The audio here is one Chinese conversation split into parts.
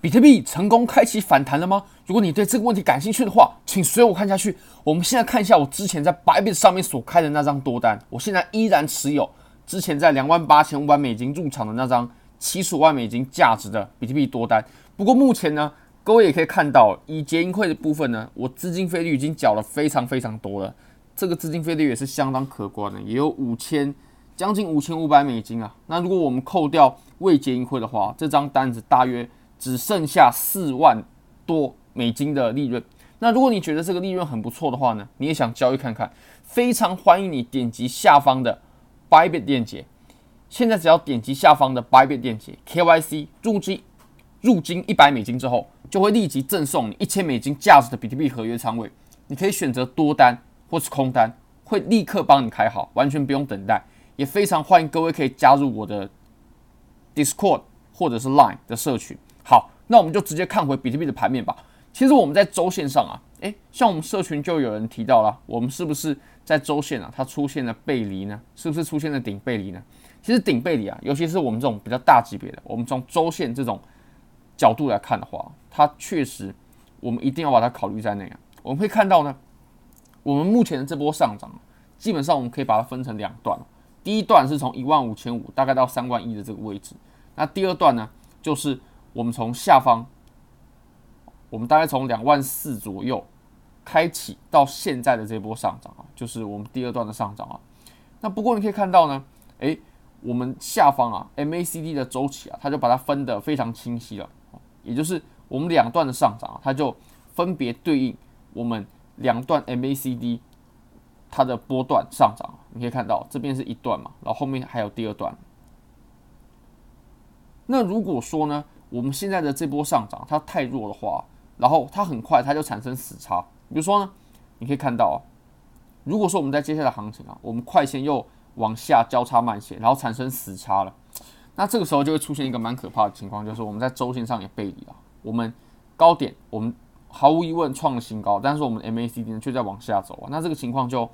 比特币成功开启反弹了吗？如果你对这个问题感兴趣的话，请随我看下去。我们现在看一下我之前在 Bybit 上面所开的那张多单，我现在依然持有之前在两万八千五百美金入场的那张七十万美金价值的比特币多单。不过目前呢，各位也可以看到，以结盈亏的部分呢，我资金费率已经缴了非常非常多了。这个资金费率也是相当可观的，也有五千。将近五千五百美金啊！那如果我们扣掉未结盈亏的话，这张单子大约只剩下四万多美金的利润。那如果你觉得这个利润很不错的话呢，你也想交易看看，非常欢迎你点击下方的 Bybit 链接。现在只要点击下方的 Bybit 链接，KYC 入金入金一百美金之后，就会立即赠送你一千美金价值的比特币合约仓位。你可以选择多单或是空单，会立刻帮你开好，完全不用等待。也非常欢迎各位可以加入我的 Discord 或者是 Line 的社群。好，那我们就直接看回比特币的盘面吧。其实我们在周线上啊，诶，像我们社群就有人提到了，我们是不是在周线啊，它出现了背离呢？是不是出现了顶背离呢？其实顶背离啊，尤其是我们这种比较大级别的，我们从周线这种角度来看的话，它确实我们一定要把它考虑在内啊。我们会看到呢，我们目前的这波上涨，基本上我们可以把它分成两段。第一段是从一万五千五大概到三万一的这个位置，那第二段呢，就是我们从下方，我们大概从两万四左右开启到现在的这波上涨啊，就是我们第二段的上涨啊。那不过你可以看到呢，诶，我们下方啊 MACD 的周期啊，它就把它分得非常清晰了，也就是我们两段的上涨啊，它就分别对应我们两段 MACD。它的波段上涨，你可以看到这边是一段嘛，然后后面还有第二段。那如果说呢，我们现在的这波上涨它太弱的话，然后它很快它就产生死叉。比如说呢，你可以看到啊，如果说我们在接下来行情啊，我们快线又往下交叉慢线，然后产生死叉了，那这个时候就会出现一个蛮可怕的情况，就是我们在周线上也背离了，我们高点我们。毫无疑问创了新高，但是我们的 MACD 呢却在往下走啊，那这个情况就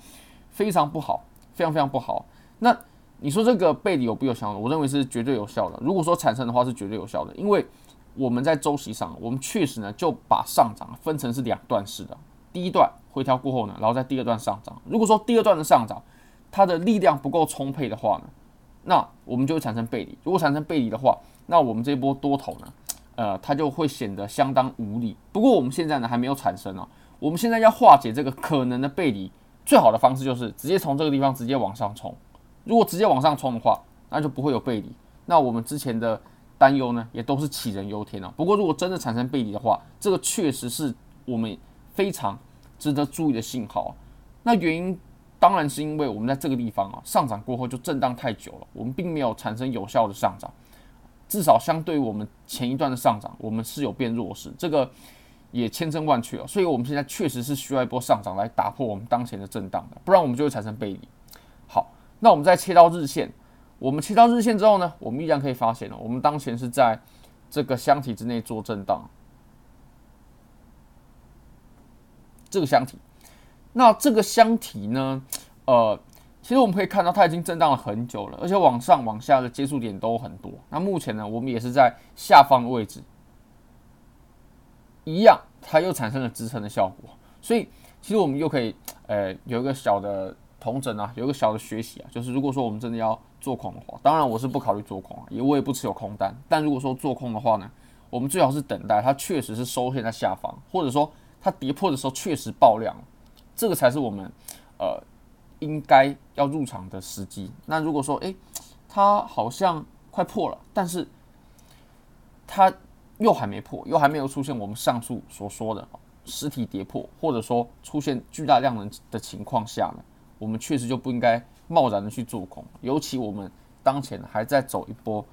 非常不好，非常非常不好。那你说这个背离有不有效的？我认为是绝对有效的。如果说产生的话，是绝对有效的，因为我们在周期上，我们确实呢就把上涨分成是两段式的。第一段回调过后呢，然后在第二段上涨。如果说第二段的上涨它的力量不够充沛的话呢，那我们就会产生背离。如果产生背离的话，那我们这波多头呢？呃，它就会显得相当无力。不过我们现在呢还没有产生啊。我们现在要化解这个可能的背离，最好的方式就是直接从这个地方直接往上冲。如果直接往上冲的话，那就不会有背离。那我们之前的担忧呢，也都是杞人忧天了。不过如果真的产生背离的话，这个确实是我们非常值得注意的信号。那原因当然是因为我们在这个地方啊上涨过后就震荡太久了，我们并没有产生有效的上涨。至少相对于我们前一段的上涨，我们是有变弱势，这个也千真万确哦。所以我们现在确实是需要一波上涨来打破我们当前的震荡的，不然我们就会产生背离。那我们再切到日线，我们切到日线之后呢，我们依然可以发现了，我们当前是在这个箱体之内做震荡，这个箱体，那这个箱体呢，呃。其实我们可以看到，它已经震荡了很久了，而且往上往下的接触点都很多。那目前呢，我们也是在下方的位置，一样，它又产生了支撑的效果。所以，其实我们又可以，呃，有一个小的统整啊，有一个小的学习啊，就是如果说我们真的要做空的话，当然我是不考虑做空啊，也我也不持有空单。但如果说做空的话呢，我们最好是等待它确实是收线在下方，或者说它跌破的时候确实爆量，这个才是我们，呃。应该要入场的时机。那如果说，诶，它好像快破了，但是它又还没破，又还没有出现我们上述所说的实体跌破，或者说出现巨大量能的情况下呢，我们确实就不应该贸然的去做空。尤其我们当前还在走一波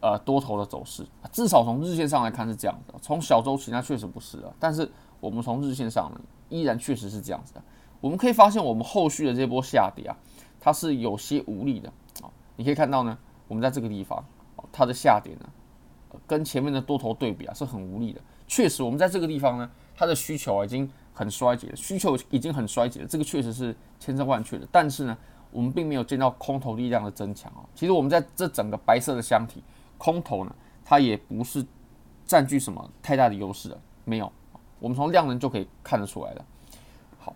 呃多头的走势，至少从日线上来看是这样的。从小周期那确实不是啊，但是我们从日线上呢，依然确实是这样子的。我们可以发现，我们后续的这波下跌啊，它是有些无力的啊。你可以看到呢，我们在这个地方，它的下跌呢，跟前面的多头对比啊，是很无力的。确实，我们在这个地方呢，它的需求已经很衰竭了，需求已经很衰竭了，这个确实是千真万确的。但是呢，我们并没有见到空头力量的增强啊。其实我们在这整个白色的箱体，空头呢，它也不是占据什么太大的优势了，没有。我们从量能就可以看得出来了。好，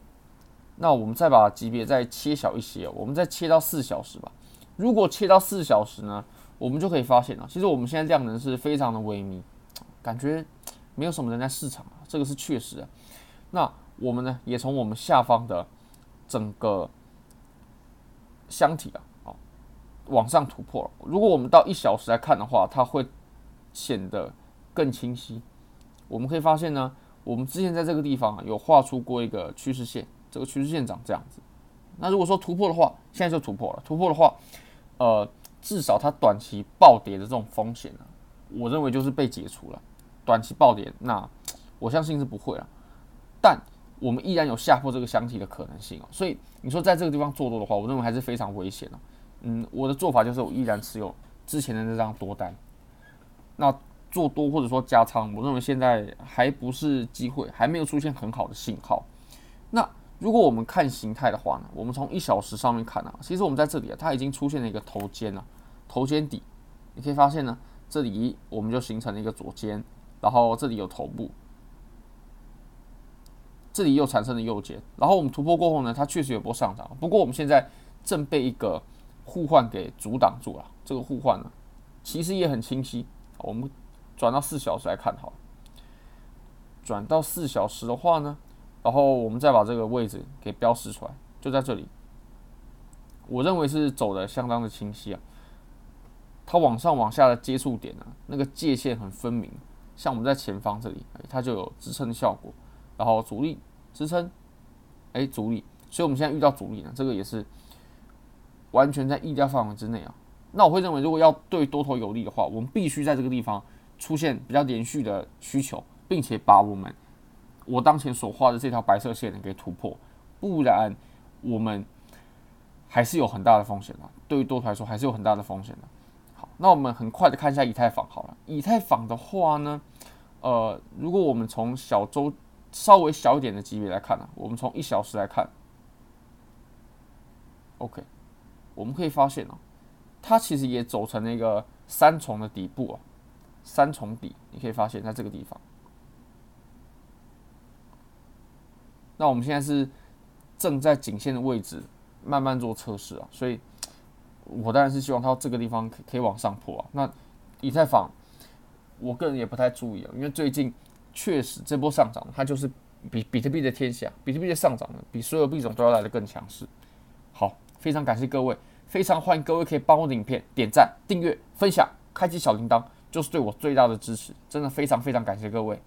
那我们再把级别再切小一些，我们再切到四小时吧。如果切到四小时呢，我们就可以发现了，其实我们现在量能是非常的萎靡，感觉没有什么人在市场啊，这个是确实的。那我们呢，也从我们下方的整个箱体啊，好，往上突破了。如果我们到一小时来看的话，它会显得更清晰。我们可以发现呢，我们之前在这个地方啊，有画出过一个趋势线，这个趋势线长这样子。那如果说突破的话，现在就突破了。突破的话，呃，至少它短期暴跌的这种风险呢，我认为就是被解除了。短期暴跌，那我相信是不会了。但我们依然有下破这个箱体的可能性哦，所以你说在这个地方做多的话，我认为还是非常危险的。嗯，我的做法就是我依然持有之前的那张多单。那做多或者说加仓，我认为现在还不是机会，还没有出现很好的信号。那如果我们看形态的话呢，我们从一小时上面看啊，其实我们在这里啊，它已经出现了一个头肩了，头肩底，你可以发现呢，这里我们就形成了一个左肩，然后这里有头部。这里又产生了右肩，然后我们突破过后呢，它确实有波上涨。不过我们现在正被一个互换给阻挡住了。这个互换呢，其实也很清晰。我们转到四小时来看，好，转到四小时的话呢，然后我们再把这个位置给标示出来，就在这里。我认为是走的相当的清晰啊。它往上往下的接触点呢，那个界限很分明。像我们在前方这里，它就有支撑的效果。然后阻力支撑，哎，阻力，所以我们现在遇到阻力呢，这个也是完全在意料范围之内啊。那我会认为，如果要对多头有利的话，我们必须在这个地方出现比较连续的需求，并且把我们我当前所画的这条白色线给突破，不然我们还是有很大的风险的。对于多头来说，还是有很大的风险的。好，那我们很快的看一下以太坊好了。以太坊的话呢，呃，如果我们从小周稍微小一点的级别来看呢、我们从一小时来看，OK，我们可以发现哦、它其实也走成了一个三重的底部啊，三重底，你可以发现在这个地方。那我们现在是正在颈线的位置慢慢做测试啊，所以我当然是希望它这个地方可以往上破啊。那以太坊，我个人也不太注意啊，因为最近。确实，这波上涨它就是比比特币的天下，比特币的上涨呢，比所有币种都要来的更强势。好，非常感谢各位，非常欢迎各位可以帮我的影片点赞、订阅、分享、开启小铃铛，就是对我最大的支持。真的非常非常感谢各位。